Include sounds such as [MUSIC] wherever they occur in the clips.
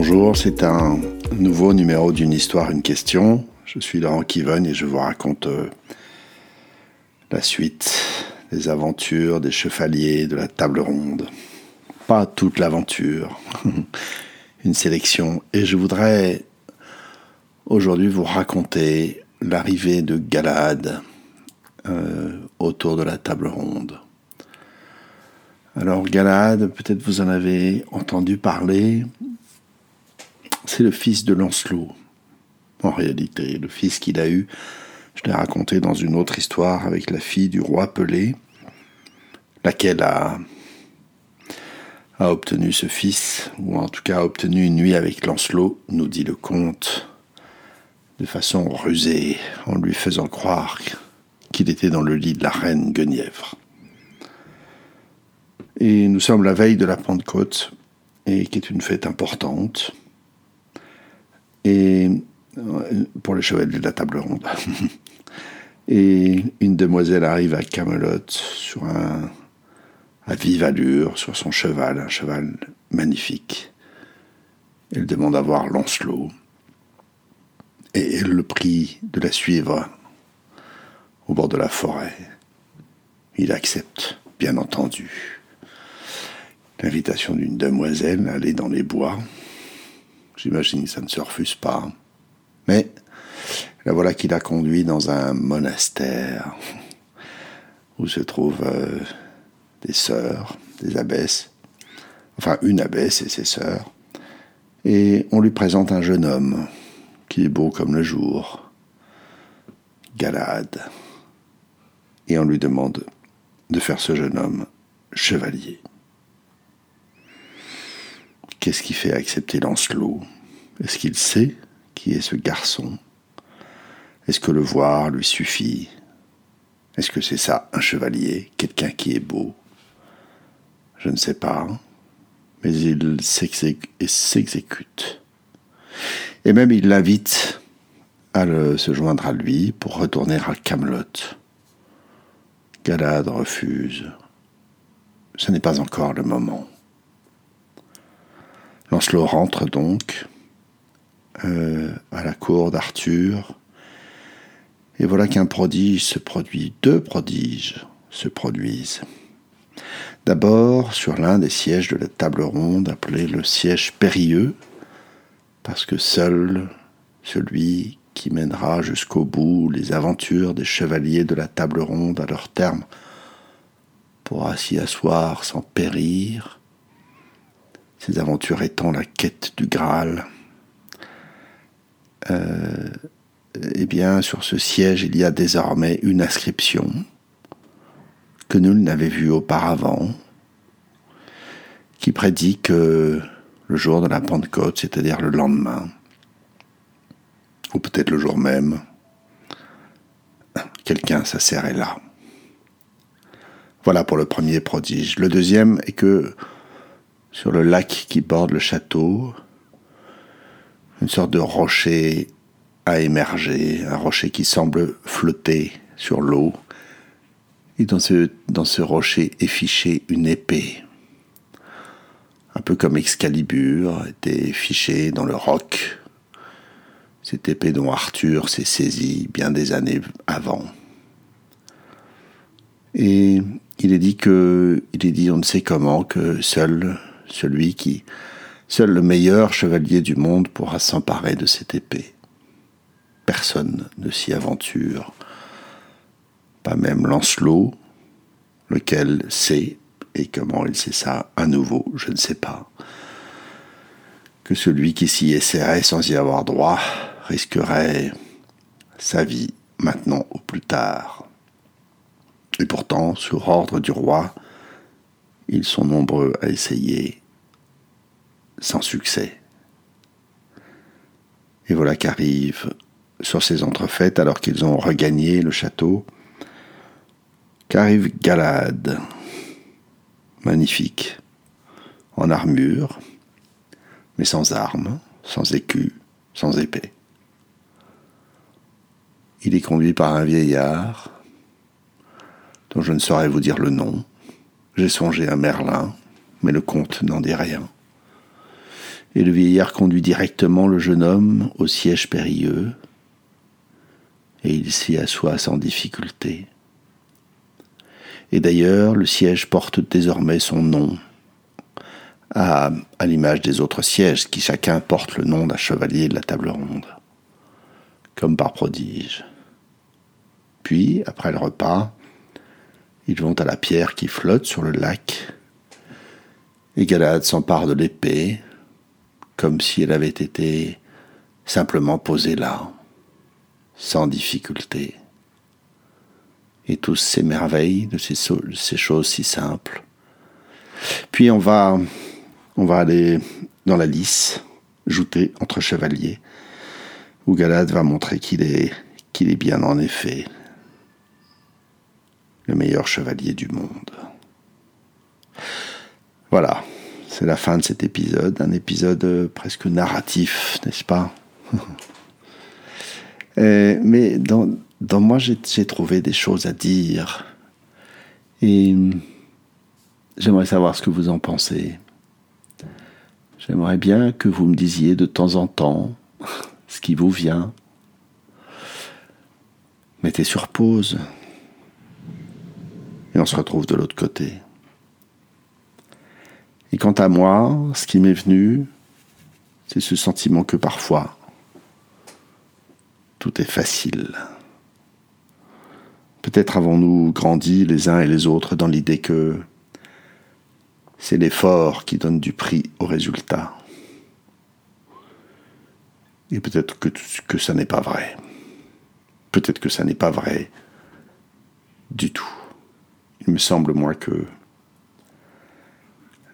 Bonjour, c'est un nouveau numéro d'une histoire, une question. Je suis Laurent Kiven et je vous raconte euh, la suite des aventures des chevaliers de la table ronde. Pas toute l'aventure, [LAUGHS] une sélection. Et je voudrais aujourd'hui vous raconter l'arrivée de Galad euh, autour de la table ronde. Alors Galad, peut-être vous en avez entendu parler, c'est le fils de Lancelot, en réalité, le fils qu'il a eu, je l'ai raconté dans une autre histoire avec la fille du roi Pelé, laquelle a, a obtenu ce fils, ou en tout cas a obtenu une nuit avec Lancelot, nous dit le comte, de façon rusée, en lui faisant croire qu'il était dans le lit de la reine Guenièvre. Et nous sommes la veille de la Pentecôte, et qui est une fête importante. Et euh, pour les chevaliers de la table ronde. [LAUGHS] et une demoiselle arrive à Camelot sur un à vive allure sur son cheval, un cheval magnifique. Elle demande à voir Lancelot et elle le prie de la suivre au bord de la forêt. Il accepte, bien entendu l'invitation d'une demoiselle à aller dans les bois. J'imagine que ça ne se refuse pas. Mais la voilà qui l'a conduit dans un monastère où se trouvent euh, des sœurs, des abbesses, enfin une abbesse et ses sœurs. Et on lui présente un jeune homme qui est beau comme le jour, Galade. Et on lui demande de faire ce jeune homme chevalier. Qu'est-ce qui fait accepter Lancelot? Est-ce qu'il sait qui est ce garçon? Est-ce que le voir lui suffit? Est-ce que c'est ça, un chevalier, quelqu'un qui est beau? Je ne sais pas, mais il s'exécute. Et même il l'invite à se joindre à lui pour retourner à Camelot. Galad refuse. Ce n'est pas encore le moment. Lancelot rentre donc euh, à la cour d'Arthur, et voilà qu'un prodige se produit, deux prodiges se produisent. D'abord sur l'un des sièges de la table ronde appelé le siège périlleux, parce que seul celui qui mènera jusqu'au bout les aventures des chevaliers de la table ronde à leur terme pourra s'y asseoir sans périr, ces aventures étant la quête du Graal. Euh, eh bien, sur ce siège, il y a désormais une inscription que nul n'avait vue auparavant, qui prédit que le jour de la Pentecôte, c'est-à-dire le lendemain, ou peut-être le jour même, quelqu'un s'asserrait là. Voilà pour le premier prodige. Le deuxième est que sur le lac qui borde le château, une sorte de rocher a émergé, un rocher qui semble flotter sur l'eau. Et dans ce, rocher est fichée une épée, un peu comme Excalibur était fichée dans le roc, cette épée dont Arthur s'est saisi bien des années avant. Et il est dit que, il est dit on ne sait comment que seul celui qui, seul le meilleur chevalier du monde pourra s'emparer de cette épée. Personne ne s'y aventure, pas même Lancelot, lequel sait, et comment il sait ça à nouveau, je ne sais pas, que celui qui s'y essaierait sans y avoir droit risquerait sa vie maintenant ou plus tard. Et pourtant, sur ordre du roi, ils sont nombreux à essayer sans succès. Et voilà qu'arrive sur ces entrefaites, alors qu'ils ont regagné le château, qu'arrive Galad, magnifique, en armure, mais sans armes, sans écus, sans épée. Il est conduit par un vieillard, dont je ne saurais vous dire le nom, j'ai songé à Merlin, mais le comte n'en dit rien. Et le vieillard conduit directement le jeune homme au siège périlleux, et il s'y assoit sans difficulté. Et d'ailleurs, le siège porte désormais son nom, à, l'image des autres sièges qui chacun porte le nom d'un chevalier de la table ronde, comme par prodige. Puis, après le repas, ils vont à la pierre qui flotte sur le lac, et Galad s'empare de l'épée, comme si elle avait été simplement posée là, sans difficulté. Et tous s'émerveillent de ces, choses si simples. Puis on va, on va aller dans la lice, jouter entre chevaliers, où Galad va montrer qu'il est, qu'il est bien en effet le meilleur chevalier du monde. Voilà, c'est la fin de cet épisode, un épisode euh, presque narratif, n'est-ce pas? [LAUGHS] Euh, Mais dans, dans moi, j'ai trouvé des choses à dire. Et j'aimerais savoir ce que vous en pensez. J'aimerais bien que vous me disiez de temps en temps [LAUGHS] ce qui vous vient. Mettez sur pause. On se retrouve de l'autre côté. Et quant à moi, ce qui m'est venu, c'est ce sentiment que parfois, tout est facile. Peut-être avons-nous grandi les uns et les autres dans l'idée que c'est l'effort qui donne du prix au résultat. Et peut-être que ça n'est pas vrai. Peut-être que ça n'est pas vrai du tout. Il me semble, moi, que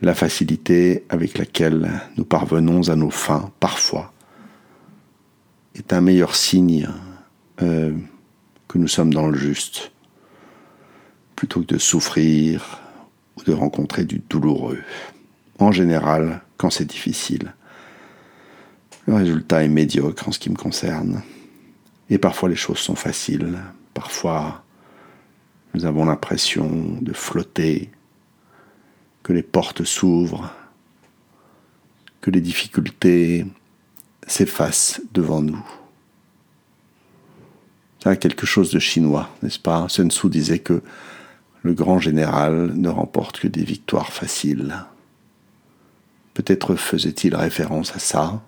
la facilité avec laquelle nous parvenons à nos fins, parfois, est un meilleur signe euh, que nous sommes dans le juste, plutôt que de souffrir ou de rencontrer du douloureux. En général, quand c'est difficile, le résultat est médiocre en ce qui me concerne. Et parfois les choses sont faciles, parfois nous avons l'impression de flotter que les portes s'ouvrent, que les difficultés s'effacent devant nous. C'est quelque chose de chinois, n'est-ce pas? Sun Tzu disait que le grand général ne remporte que des victoires faciles. Peut-être faisait-il référence à ça,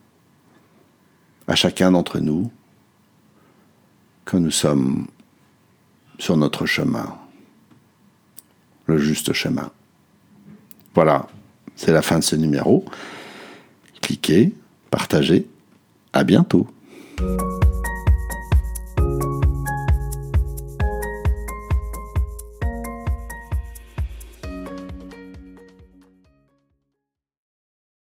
à chacun d'entre nous, quand nous sommes sur notre chemin, le juste chemin. Voilà, c'est la fin de ce numéro. Cliquez, partagez, à bientôt.